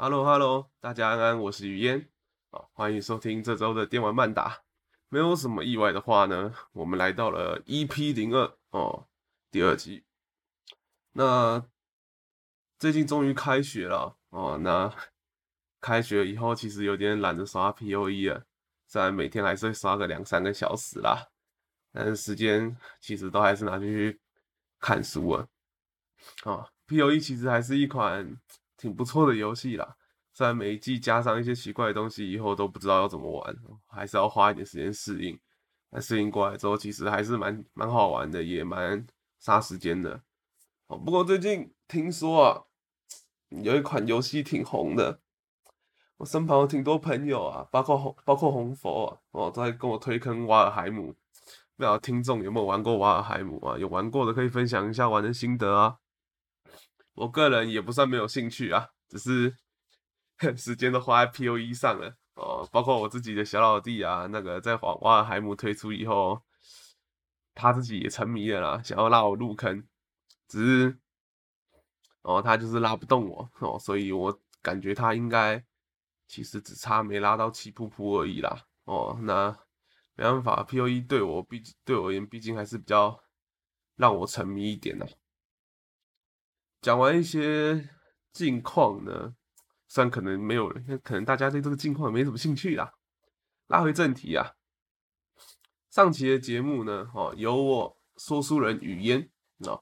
Hello Hello，大家安安，我是雨嫣，啊，欢迎收听这周的电玩漫打。没有什么意外的话呢，我们来到了 EP 零二哦，第二集。那最近终于开学了哦，那开学以后其实有点懒得刷 POE 了，虽然每天还是会刷个两三个小时啦，但是时间其实都还是拿去看书了。啊，POE 其实还是一款挺不错的游戏啦。虽然每一季加上一些奇怪的东西，以后都不知道要怎么玩，还是要花一点时间适应。但适应过来之后，其实还是蛮蛮好玩的，也蛮杀时间的。哦，不过最近听说啊，有一款游戏挺红的，我身旁有挺多朋友啊，包括红包括红佛啊，哦，在跟我推坑瓦尔海姆。不知道听众有没有玩过瓦尔海姆啊？有玩过的可以分享一下玩的心得啊。我个人也不算没有兴趣啊，只是。时间都花在 P O E 上了哦，包括我自己的小老弟啊，那个在瓦瓦海姆推出以后，他自己也沉迷了啦，想要拉我入坑，只是哦，他就是拉不动我哦，所以我感觉他应该其实只差没拉到气噗噗而已啦哦，那没办法，P O E 对我毕竟对我而言，毕竟还是比较让我沉迷一点的。讲完一些近况呢。虽然可能没有人，可能大家对这个近况没什么兴趣啦。拉回正题啊，上期的节目呢，哦，由我说书人语嫣啊，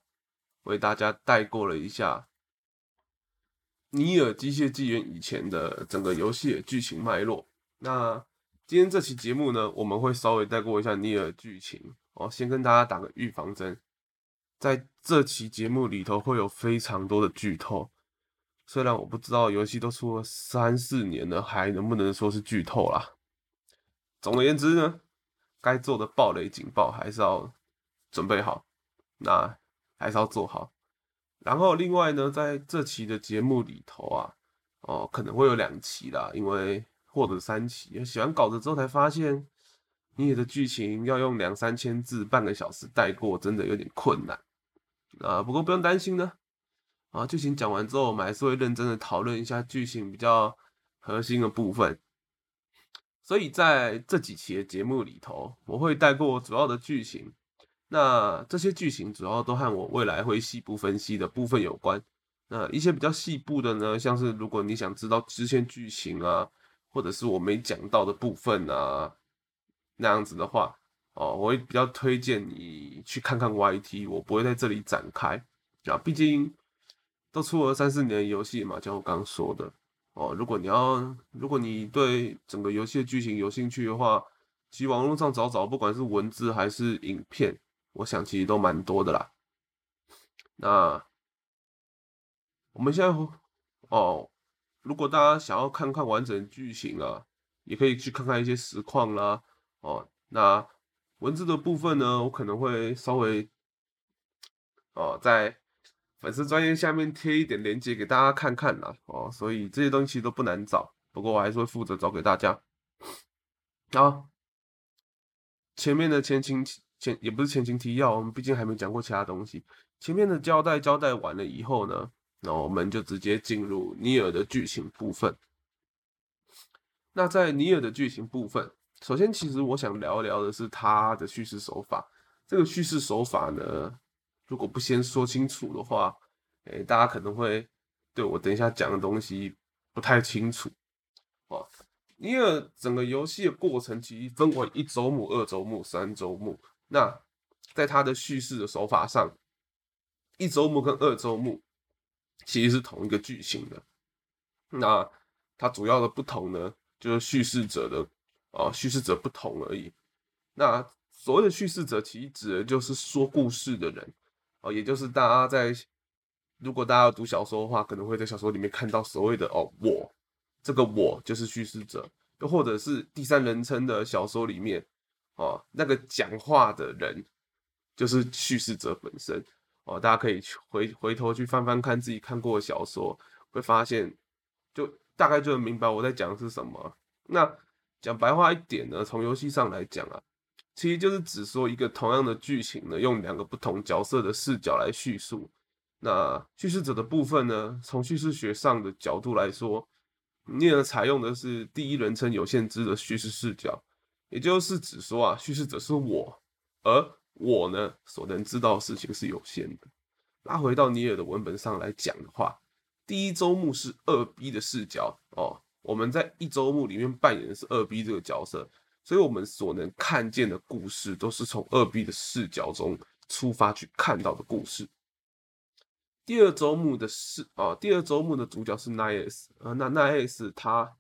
为大家带过了一下《尼尔：机械纪元》以前的整个游戏的剧情脉络。那今天这期节目呢，我们会稍微带过一下尼尔剧情哦，先跟大家打个预防针，在这期节目里头会有非常多的剧透。虽然我不知道游戏都出了三四年了，还能不能说是剧透啦？总而言之呢，该做的暴雷警报还是要准备好，那还是要做好。然后另外呢，在这期的节目里头啊，哦，可能会有两期啦，因为或者三期。写完稿子之后才发现，你的剧情要用两三千字、半个小时带过，真的有点困难啊。不过不用担心呢。啊，剧情讲完之后，我们还是会认真的讨论一下剧情比较核心的部分。所以在这几期的节目里头，我会带过主要的剧情。那这些剧情主要都和我未来会细部分析的部分有关。那一些比较细部的呢，像是如果你想知道支线剧情啊，或者是我没讲到的部分啊，那样子的话，哦，我会比较推荐你去看看 YT，我不会在这里展开啊，毕竟。都出了三四年的游戏嘛，像我刚说的哦。如果你要，如果你对整个游戏的剧情有兴趣的话，其实网络上找找，不管是文字还是影片，我想其实都蛮多的啦。那我们现在哦，如果大家想要看看完整剧情啊，也可以去看看一些实况啦。哦，那文字的部分呢，我可能会稍微哦在。粉丝专业下面贴一点链接给大家看看啦，哦，所以这些东西都不难找，不过我还是会负责找给大家。啊，前面的前情前也不是前情提要，我们毕竟还没讲过其他东西。前面的交代交代完了以后呢，那我们就直接进入尼尔的剧情部分。那在尼尔的剧情部分，首先其实我想聊聊的是他的叙事手法。这个叙事手法呢？如果不先说清楚的话，哎，大家可能会对我等一下讲的东西不太清楚哦。因为整个游戏的过程其实分为一周目、二周目、三周目。那在它的叙事的手法上，一周目跟二周目其实是同一个剧情的。那它主要的不同呢，就是叙事者的啊，叙事者不同而已。那所谓的叙事者，其实指的就是说故事的人。哦，也就是大家在如果大家要读小说的话，可能会在小说里面看到所谓的哦，我这个我就是叙事者，又或者是第三人称的小说里面，哦，那个讲话的人就是叙事者本身。哦，大家可以回回头去翻翻看自己看过的小说，会发现就大概就能明白我在讲的是什么。那讲白话一点呢，从游戏上来讲啊。其实就是只说一个同样的剧情呢，用两个不同角色的视角来叙述。那叙事者的部分呢，从叙事学上的角度来说，尼尔采用的是第一人称有限制的叙事视角，也就是指说啊，叙事者是我，而我呢所能知道的事情是有限的。拉回到尼尔的文本上来讲的话，第一周目是二 B 的视角哦，我们在一周目里面扮演的是二 B 这个角色，所以我们所能看见的故事都是从二 B 的视角中出发去看到的故事。第二周目的是啊，第二周目的主角是 Nice 啊，那 Nice 他，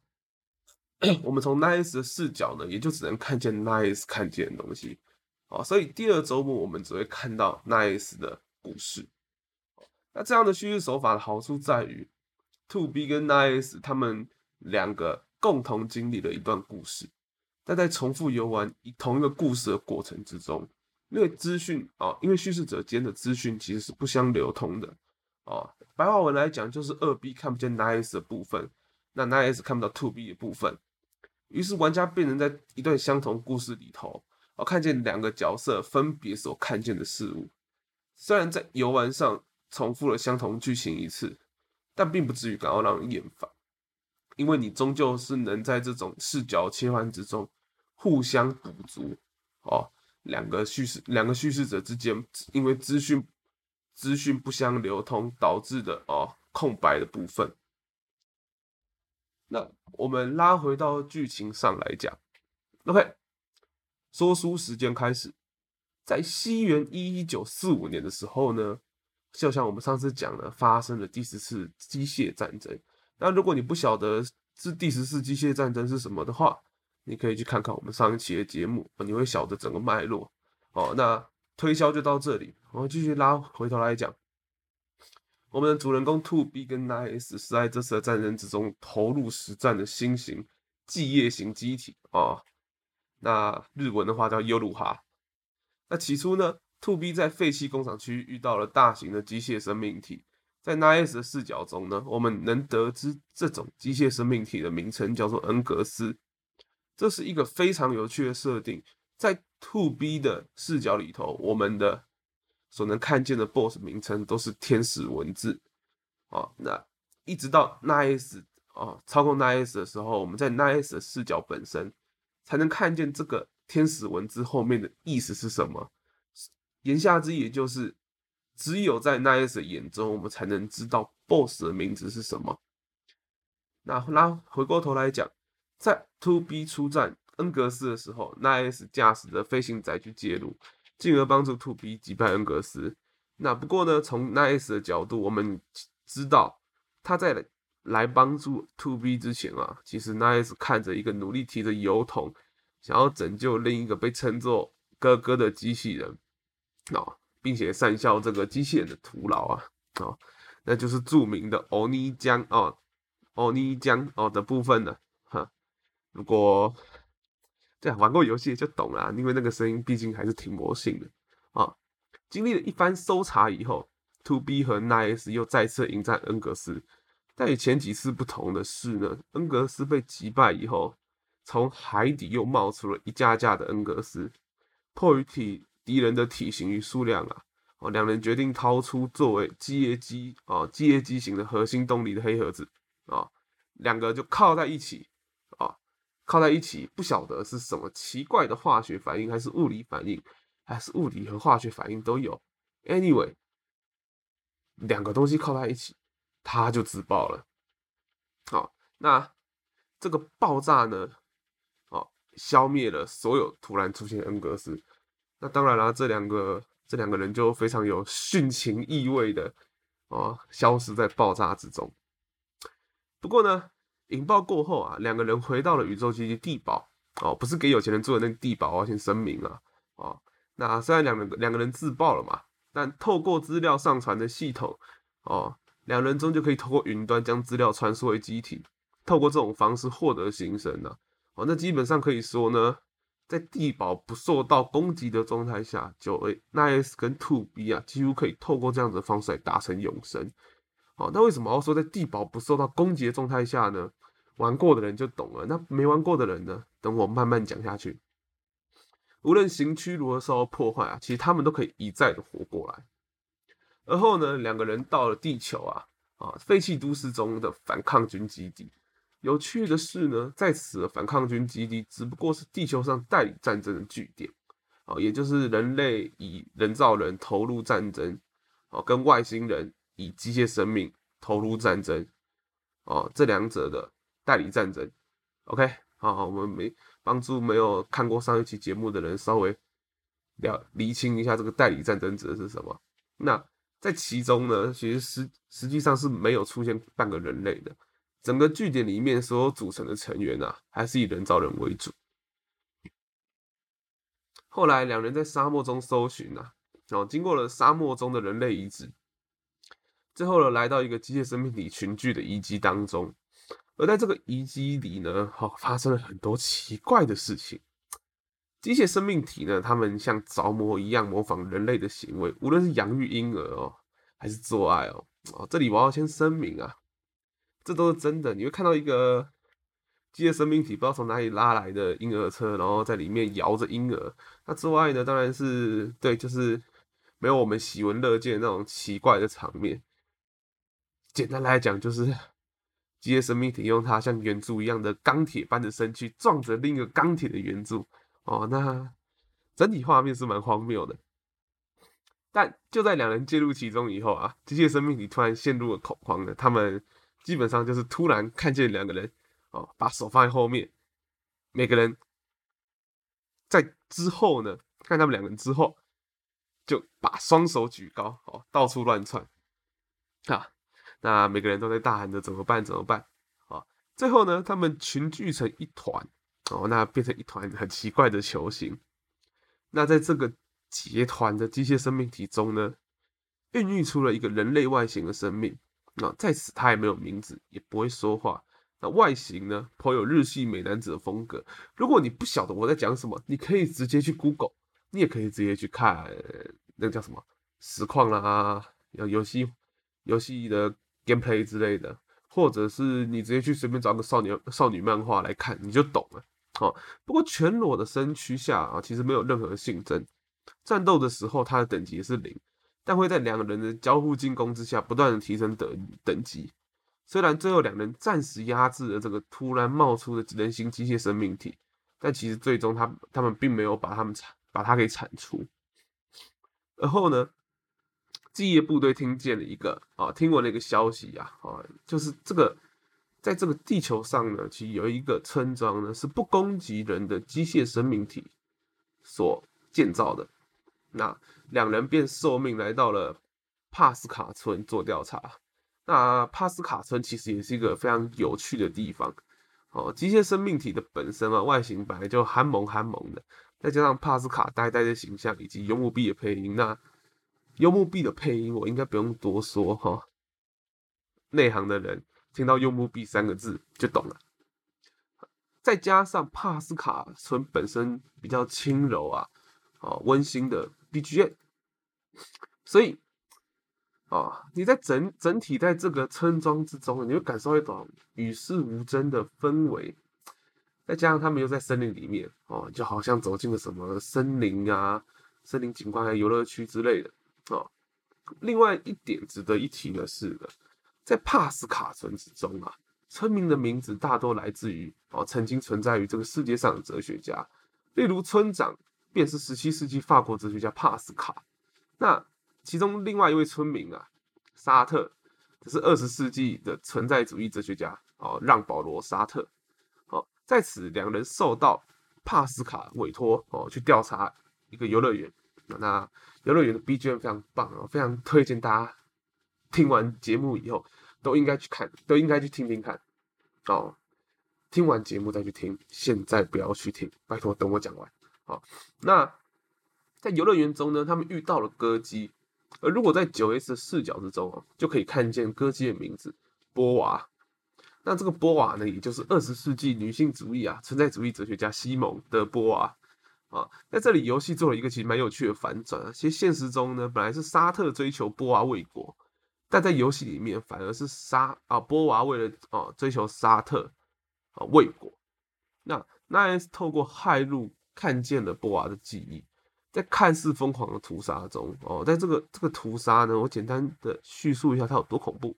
我们从 Nice 的视角呢，也就只能看见 Nice 看见的东西啊，所以第二周目我们只会看到 Nice 的故事。那这样的叙事手法的好处在于，To B 跟 Nice 他们两个共同经历了一段故事，但在重复游玩一同一个故事的过程之中，因为资讯啊，因为叙事者间的资讯其实是不相流通的。哦，白话文来讲就是二 B 看不见 Nice 的部分，那 Nice 看不到 To B 的部分，于是玩家变成在一段相同故事里头，哦，看见两个角色分别所看见的事物。虽然在游玩上重复了相同剧情一次，但并不至于感到让人厌烦，因为你终究是能在这种视角切换之中互相补足。哦，两个叙事两个叙事者之间因为资讯。资讯不相流通导致的哦空白的部分。那我们拉回到剧情上来讲，OK，说书时间开始，在西元一一九四五年的时候呢，就像我们上次讲的，发生了第十次机械战争。那如果你不晓得是第十次机械战争是什么的话，你可以去看看我们上一期的节目，你会晓得整个脉络。哦，那。推销就到这里，我们继续拉回头来讲，我们的主人公 To B 跟 Nice 是在这次的战争之中投入实战的新型继业型机体啊，那日文的话叫优鲁哈。那起初呢，To B 在废弃工厂区遇到了大型的机械生命体，在 Nice 的视角中呢，我们能得知这种机械生命体的名称叫做恩格斯，这是一个非常有趣的设定。在 To B 的视角里头，我们的所能看见的 BOSS 名称都是天使文字啊。那一直到 Nice 啊操控 Nice 的时候，我们在 Nice 的视角本身才能看见这个天使文字后面的意思是什么。言下之意，就是只有在 Nice 的眼中，我们才能知道 BOSS 的名字是什么。那拉回过头来讲，在 To B 出战。恩格斯的时候，Nice 驾驶着飞行载具介入，进而帮助 To B 击败恩格斯。那不过呢，从 Nice 的角度，我们知道他在来帮助 To B 之前啊，其实 Nice 看着一个努力提着油桶，想要拯救另一个被称作哥哥的机器人啊，并且善效这个机器人的徒劳啊哦，那就是著名的欧尼江哦，欧尼江哦的部分呢，哈，如果。对，玩过游戏就懂了，因为那个声音毕竟还是挺魔性的啊。经历了一番搜查以后，To B 和 Nice 又再次迎战恩格斯。但与前几次不同的是呢，恩格斯被击败以后，从海底又冒出了一架架的恩格斯。迫于体敌人的体型与数量啊，哦，两人决定掏出作为机械机啊机械机型的核心动力的黑盒子啊，两个就靠在一起啊。靠在一起，不晓得是什么奇怪的化学反应，还是物理反应，还是物理和化学反应都有。Anyway，两个东西靠在一起，它就自爆了。好，那这个爆炸呢？哦，消灭了所有突然出现的恩格斯。当然了，这两个这两个人就非常有殉情意味的哦，消失在爆炸之中。不过呢。引爆过后啊，两个人回到了宇宙基地地堡哦，不是给有钱人住的那个地堡啊，先声明啊，哦，那虽然两个两个人自爆了嘛，但透过资料上传的系统哦，两人终究可以透过云端将资料传输为机体，透过这种方式获得新生呢，哦，那基本上可以说呢，在地堡不受到攻击的状态下，九 A、Nice 跟 Two B 啊，几乎可以透过这样子的方式来达成永生。哦，那为什么要说在地堡不受到攻击的状态下呢？玩过的人就懂了，那没玩过的人呢？等我慢慢讲下去。无论行区如何受到破坏啊，其实他们都可以一再的活过来。而后呢，两个人到了地球啊啊废弃都市中的反抗军基地有趣的是呢，在此反抗军基地只不过是地球上代理战争的据点，哦，也就是人类以人造人投入战争，哦，跟外星人以机械生命投入战争，哦，这两者的代理战争。OK，好，我们没帮助没有看过上一期节目的人稍微了厘清一下这个代理战争指的是什么。那在其中呢，其实实实际上是没有出现半个人类的。整个据点里面所有组成的成员啊，还是以人造人为主。后来两人在沙漠中搜寻啊，哦，经过了沙漠中的人类遗址，最后呢，来到一个机械生命体群聚的遗迹当中。而在这个遗迹里呢，哦，发生了很多奇怪的事情。机械生命体呢，他们像着魔一样模仿人类的行为，无论是养育婴儿哦，还是做爱哦，哦，这里我要先声明啊。这都是真的，你会看到一个机械生命体，不知道从哪里拉来的婴儿车，然后在里面摇着婴儿。那之外呢，当然是对，就是没有我们喜闻乐见那种奇怪的场面。简单来讲，就是机械生命体用它像圆柱一样的钢铁般的身躯撞着另一个钢铁的圆柱。哦，那整体画面是蛮荒谬的。但就在两人介入其中以后啊，机械生命体突然陷入了恐慌了，他们。基本上就是突然看见两个人哦，把手放在后面，每个人在之后呢，看他们两个人之后，就把双手举高哦，到处乱窜啊。那每个人都在大喊着怎么办？怎么办？啊，最后呢，他们群聚成一团哦，那变成一团很奇怪的球形。那在这个结团的机械生命体中呢，孕育出了一个人类外形的生命。那在此，他也没有名字，也不会说话。那外形呢，颇有日系美男子的风格。如果你不晓得我在讲什么，你可以直接去 Google，你也可以直接去看那个叫什么实况啦，有游戏游戏的 gameplay 之类的，或者是你直接去随便找个少女少女漫画来看，你就懂了。好，不过全裸的身躯下啊，其实没有任何性征，战斗的时候它的等级是零。但会在两个人的交互进攻之下，不断的提升等等级。虽然最后两人暂时压制了这个突然冒出的人形机械生命体，但其实最终他他们并没有把他们铲把它给铲除。而后呢，基业部队听见了一个啊，听闻了一个消息啊，啊，就是这个在这个地球上呢，其实有一个村庄呢，是不攻击人的机械生命体所建造的。那两人便受命来到了帕斯卡村做调查。那帕斯卡村其实也是一个非常有趣的地方哦。机械生命体的本身啊，外形本来就憨萌憨萌的，再加上帕斯卡呆呆的形象以及幽木碧的配音，那幽木碧的配音我应该不用多说哈。内行的人听到幽木碧三个字就懂了。再加上帕斯卡村本身比较轻柔啊，哦温馨的。BGM，所以啊，你在整整体在这个村庄之中，你会感受一种与世无争的氛围。再加上他们又在森林里面哦，就好像走进了什么森林啊、森林景观啊、游乐区之类的哦。另外一点值得一提的是的，在帕斯卡村之中啊，村民的名字大多来自于哦曾经存在于这个世界上的哲学家，例如村长。便是十七世纪法国哲学家帕斯卡，那其中另外一位村民啊，沙特，这是二十世纪的存在主义哲学家哦，让保罗沙特，哦，在此两人受到帕斯卡委托哦，去调查一个游乐园，那游乐园的 BGM 非常棒哦，非常推荐大家听完节目以后都应该去看，都应该去听听看。哦，听完节目再去听，现在不要去听，拜托等我讲完。好，那在游乐园中呢，他们遇到了歌姬，而如果在九 S 的视角之中啊，就可以看见歌姬的名字波娃。那这个波娃呢，也就是二十世纪女性主义啊，存在主义哲学家西蒙的波娃啊。在这里，游戏做了一个其实蛮有趣的反转啊。其实现实中呢，本来是沙特追求波娃为国，但在游戏里面反而是沙啊波娃为了啊追求沙特啊为国。那那也是透过害入。看见了波娃的记忆，在看似疯狂的屠杀中，哦，在这个这个屠杀呢，我简单的叙述一下它有多恐怖。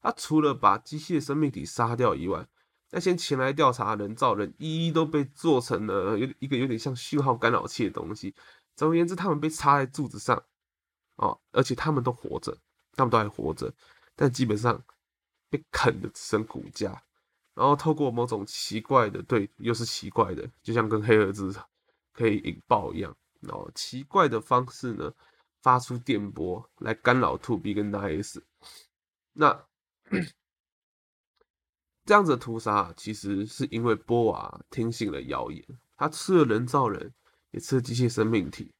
它除了把机械生命体杀掉以外，那些前来调查人造人一一都被做成了有一个有点像信号干扰器的东西。总而言之，他们被插在柱子上，哦，而且他们都活着，他们都还活着，但基本上被啃的只剩骨架。然后透过某种奇怪的，对，又是奇怪的，就像跟黑盒子可以引爆一样，然后奇怪的方式呢，发出电波来干扰 To B 跟 Nine S。那 这样子的屠杀，其实是因为波娃听信了谣言，他吃了人造人，也吃了机械生命体，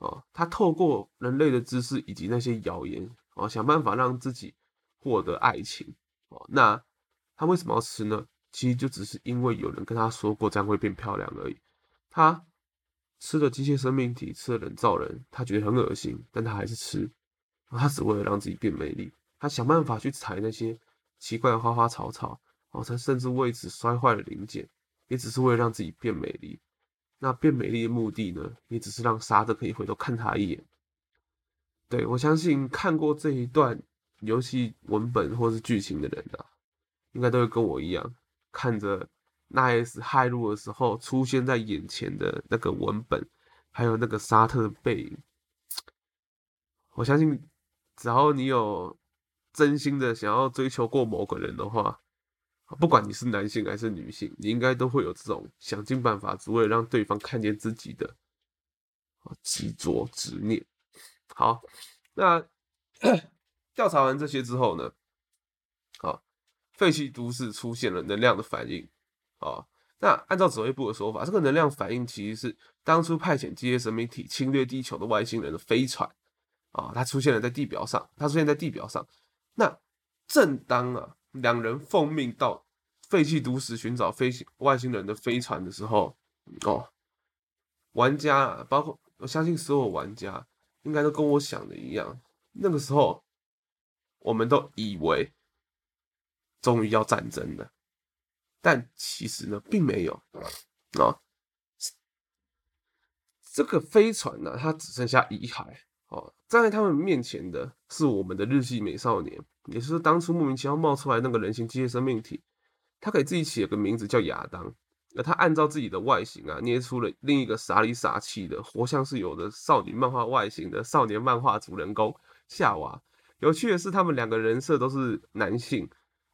哦，他透过人类的知识以及那些谣言，哦，想办法让自己获得爱情，哦，那。他为什么要吃呢？其实就只是因为有人跟他说过这样会变漂亮而已。他吃了机械生命体，吃了人造人，他觉得很恶心，但他还是吃。他只为了让自己变美丽，他想办法去采那些奇怪的花花草草，哦，他甚至为此摔坏了零件，也只是为了让自己变美丽。那变美丽的目的呢，也只是让沙特可以回头看他一眼。对我相信看过这一段游戏文本或是剧情的人啊。应该都会跟我一样，看着奈斯骇入的时候出现在眼前的那个文本，还有那个沙特的背影。我相信，只要你有真心的想要追求过某个人的话，不管你是男性还是女性，你应该都会有这种想尽办法，只为了让对方看见自己的执着执念。好，那 调查完这些之后呢？废弃都市出现了能量的反应，啊，那按照指挥部的说法，这个能量反应其实是当初派遣机械生命体侵略地球的外星人的飞船，啊，它出现了在地表上，它出现在地表上。那正当啊两人奉命到废弃都市寻找飞行外星人的飞船的时候，哦，玩家啊包括我相信所有玩家应该都跟我想的一样，那个时候我们都以为。终于要战争了，但其实呢，并没有啊。这个飞船呢，它只剩下遗骸哦。站在他们面前的是我们的日系美少年，也就是当初莫名其妙冒出来那个人形机械生命体。他给自己起了个名字叫亚当，而他按照自己的外形啊，捏出了另一个傻里傻气的、活像是有的少女漫画外形的少年漫画主人公夏娃。有趣的是，他们两个人设都是男性。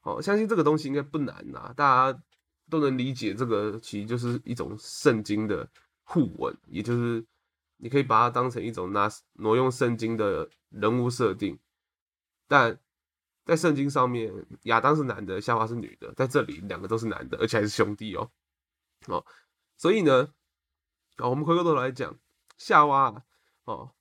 哦，相信这个东西应该不难呐，大家都能理解。这个其实就是一种圣经的互文，也就是你可以把它当成一种拿挪用圣经的人物设定。但在圣经上面，亚当是男的，夏娃是女的，在这里两个都是男的，而且还是兄弟哦。哦，所以呢，啊，我们回过头来讲夏娃哦，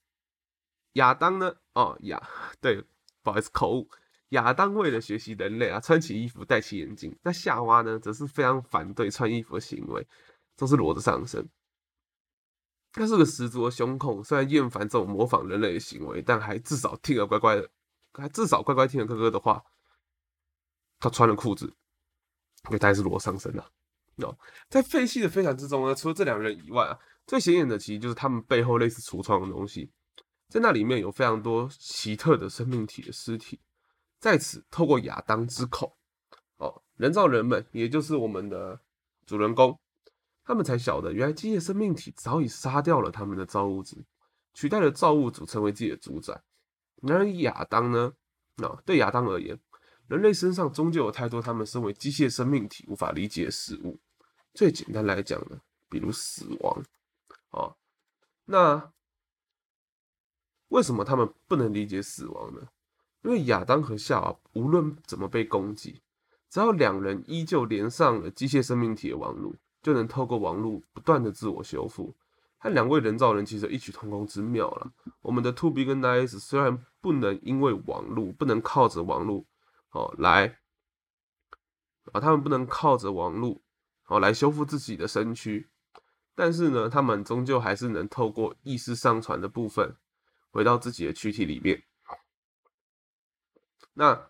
亚当呢，哦亚，对，不好意思，口误。亚当为了学习人类啊，穿起衣服，戴起眼镜。那夏娃呢，则是非常反对穿衣服的行为，都是裸着上身。他是个十足的胸控，虽然厌烦这种模仿人类的行为，但还至少听了乖乖的，还至少乖乖听了哥哥的话。他穿了裤子，因为他还是裸上身的。哦，在废弃的飞船之中呢，除了这两人以外啊，最显眼的其实就是他们背后类似橱窗的东西，在那里面有非常多奇特的生命体的尸体。在此，透过亚当之口，哦，人造人们，也就是我们的主人公，他们才晓得，原来机械生命体早已杀掉了他们的造物主，取代了造物主成为自己的主宰。然而亚当呢？啊，对亚当而言，人类身上终究有太多他们身为机械生命体无法理解的事物。最简单来讲呢，比如死亡。哦，那为什么他们不能理解死亡呢？因为亚当和夏娃无论怎么被攻击，只要两人依旧连上了机械生命体的网路，就能透过网路不断的自我修复。和两位人造人其实异曲同工之妙了。我们的 Two B 跟 Nice 虽然不能因为网路，不能靠着网路哦来啊，他们不能靠着网络哦来修复自己的身躯，但是呢，他们终究还是能透过意识上传的部分，回到自己的躯体里面。那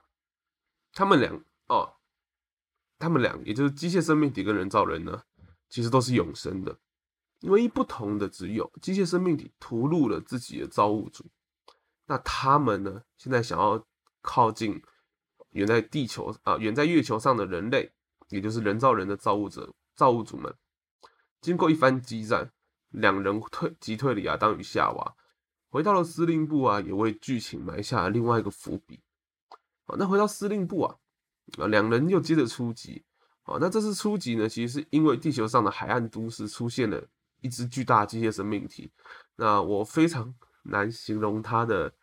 他们俩哦，他们俩也就是机械生命体跟人造人呢，其实都是永生的。唯一不同的只有机械生命体屠戮了自己的造物主，那他们呢，现在想要靠近远在地球啊，远在月球上的人类也就是人造人的造物者、造物主们，经过一番激战，两人退击退了亚当与夏娃，回到了司令部啊，也为剧情埋下了另外一个伏笔。好，那回到司令部啊，啊，两人又接着出击。好，那这次出击呢，其实是因为地球上的海岸都市出现了一只巨大机械生命体。那我非常难形容它的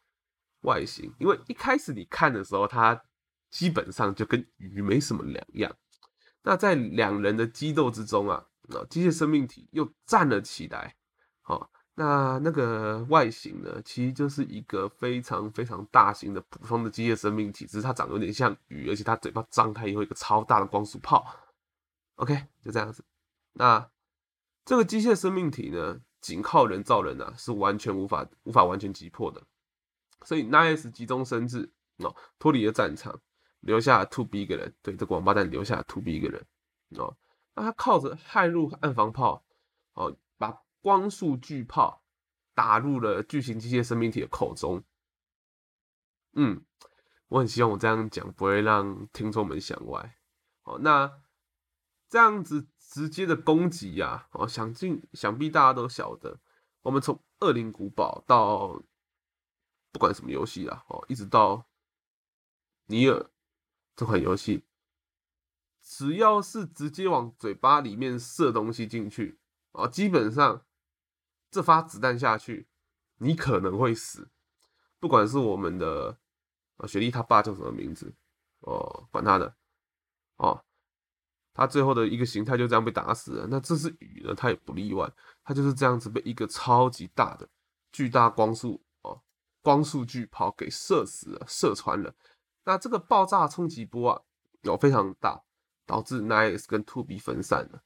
外形，因为一开始你看的时候，它基本上就跟鱼没什么两样。那在两人的激斗之中啊，啊，机械生命体又站了起来。好。那那个外形呢，其实就是一个非常非常大型的普通的机械生命体，只是它长得有点像鱼，而且它嘴巴张开以后一个超大的光速炮。OK，就这样子。那这个机械生命体呢，仅靠人造人啊，是完全无法无法完全击破的。所以 Nice 急中生智哦，脱离了战场，留下 To B 一个人，对这个王八蛋留下 To B 一个人哦。那他靠着骇入暗防炮哦。把光速巨炮打入了巨型机械生命体的口中。嗯，我很希望我这样讲不会让听众们想歪。哦，那这样子直接的攻击呀，哦，想尽想必大家都晓得，我们从《恶灵古堡》到不管什么游戏啊，哦，一直到《尼尔》这款游戏，只要是直接往嘴巴里面射东西进去，啊，基本上。这发子弹下去，你可能会死。不管是我们的啊雪莉他爸叫什么名字哦，管他的哦，他最后的一个形态就这样被打死了。那这是雨呢，他也不例外，他就是这样子被一个超级大的巨大光速哦光速巨炮给射死了，射穿了。那这个爆炸冲击波啊，有非常大，导致 Nice 跟 Two B 分散了。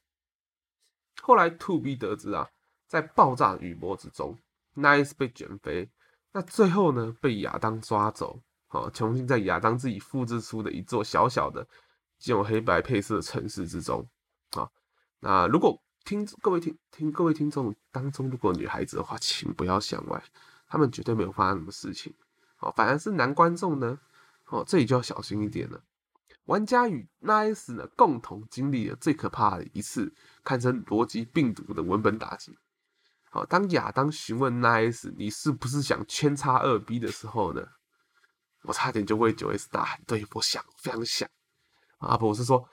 后来 Two B 得知啊。在爆炸雨波之中，Nice 被卷飞，那最后呢被亚当抓走，好，重新在亚当自己复制出的一座小小的、这种黑白配色的城市之中，啊，那如果听各位听听各位听众当中，如果女孩子的话，请不要想歪，他们绝对没有发生什么事情，哦，反而是男观众呢，哦，这里就要小心一点了。玩家与 Nice 呢共同经历了最可怕的一次，堪称逻辑病毒的文本打击。好，当亚当询问 Nice 你是不是想圈叉二 B 的时候呢，我差点就为九 S 大喊，对我想非常想啊，不，我是说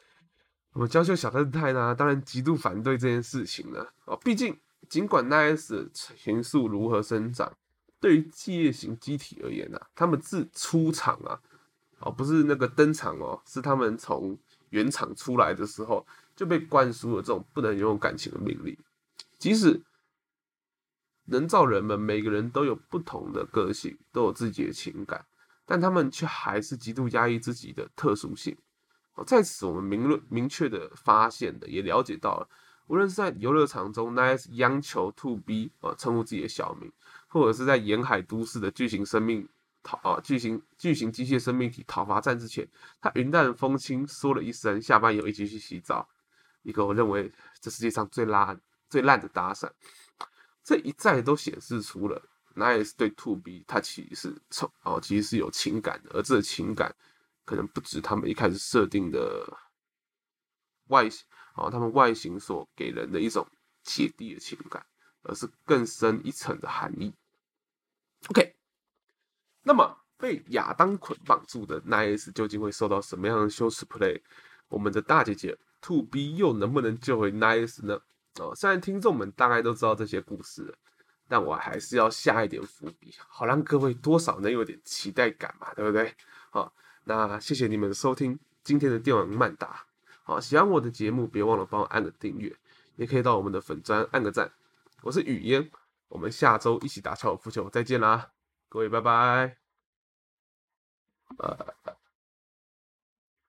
我们娇羞小正太呢，当然极度反对这件事情了。哦，毕竟尽管 Nice 情愫如何生长，对于企业型机体而言呢，他们自出场啊，哦，不是那个登场哦，是他们从原厂出来的时候就被灌输了这种不能拥有感情的命令，即使。人造人们每个人都有不同的个性，都有自己的情感，但他们却还是极度压抑自己的特殊性。在此，我们明论明确的发现的，也了解到了，无论是在游乐场中，Nice 央求 To B 啊称呼自己的小名，或者是在沿海都市的巨型生命讨啊巨型巨型机械生命体讨伐战之前，他云淡风轻说了一声“下班以后一起去洗澡”，一个我认为这世界上最烂最烂的搭讪。这一再都显示出了 Nice 对 To B 他其实是从哦，其实是有情感的，而这个情感可能不止他们一开始设定的外形哦，他们外形所给人的一种姐弟的情感，而是更深一层的含义。OK，那么被亚当捆绑住的 Nice 究竟会受到什么样的羞耻 play？我们的大姐姐 To B 又能不能救回 Nice 呢？哦，虽然听众们大概都知道这些故事，但我还是要下一点伏笔，好让各位多少能有点期待感嘛，对不对？好，那谢谢你们收听今天的电玩漫达。好，喜欢我的节目，别忘了帮我按个订阅，也可以到我们的粉砖按个赞。我是雨烟，我们下周一起打高尔夫球，再见啦，各位拜拜。呃。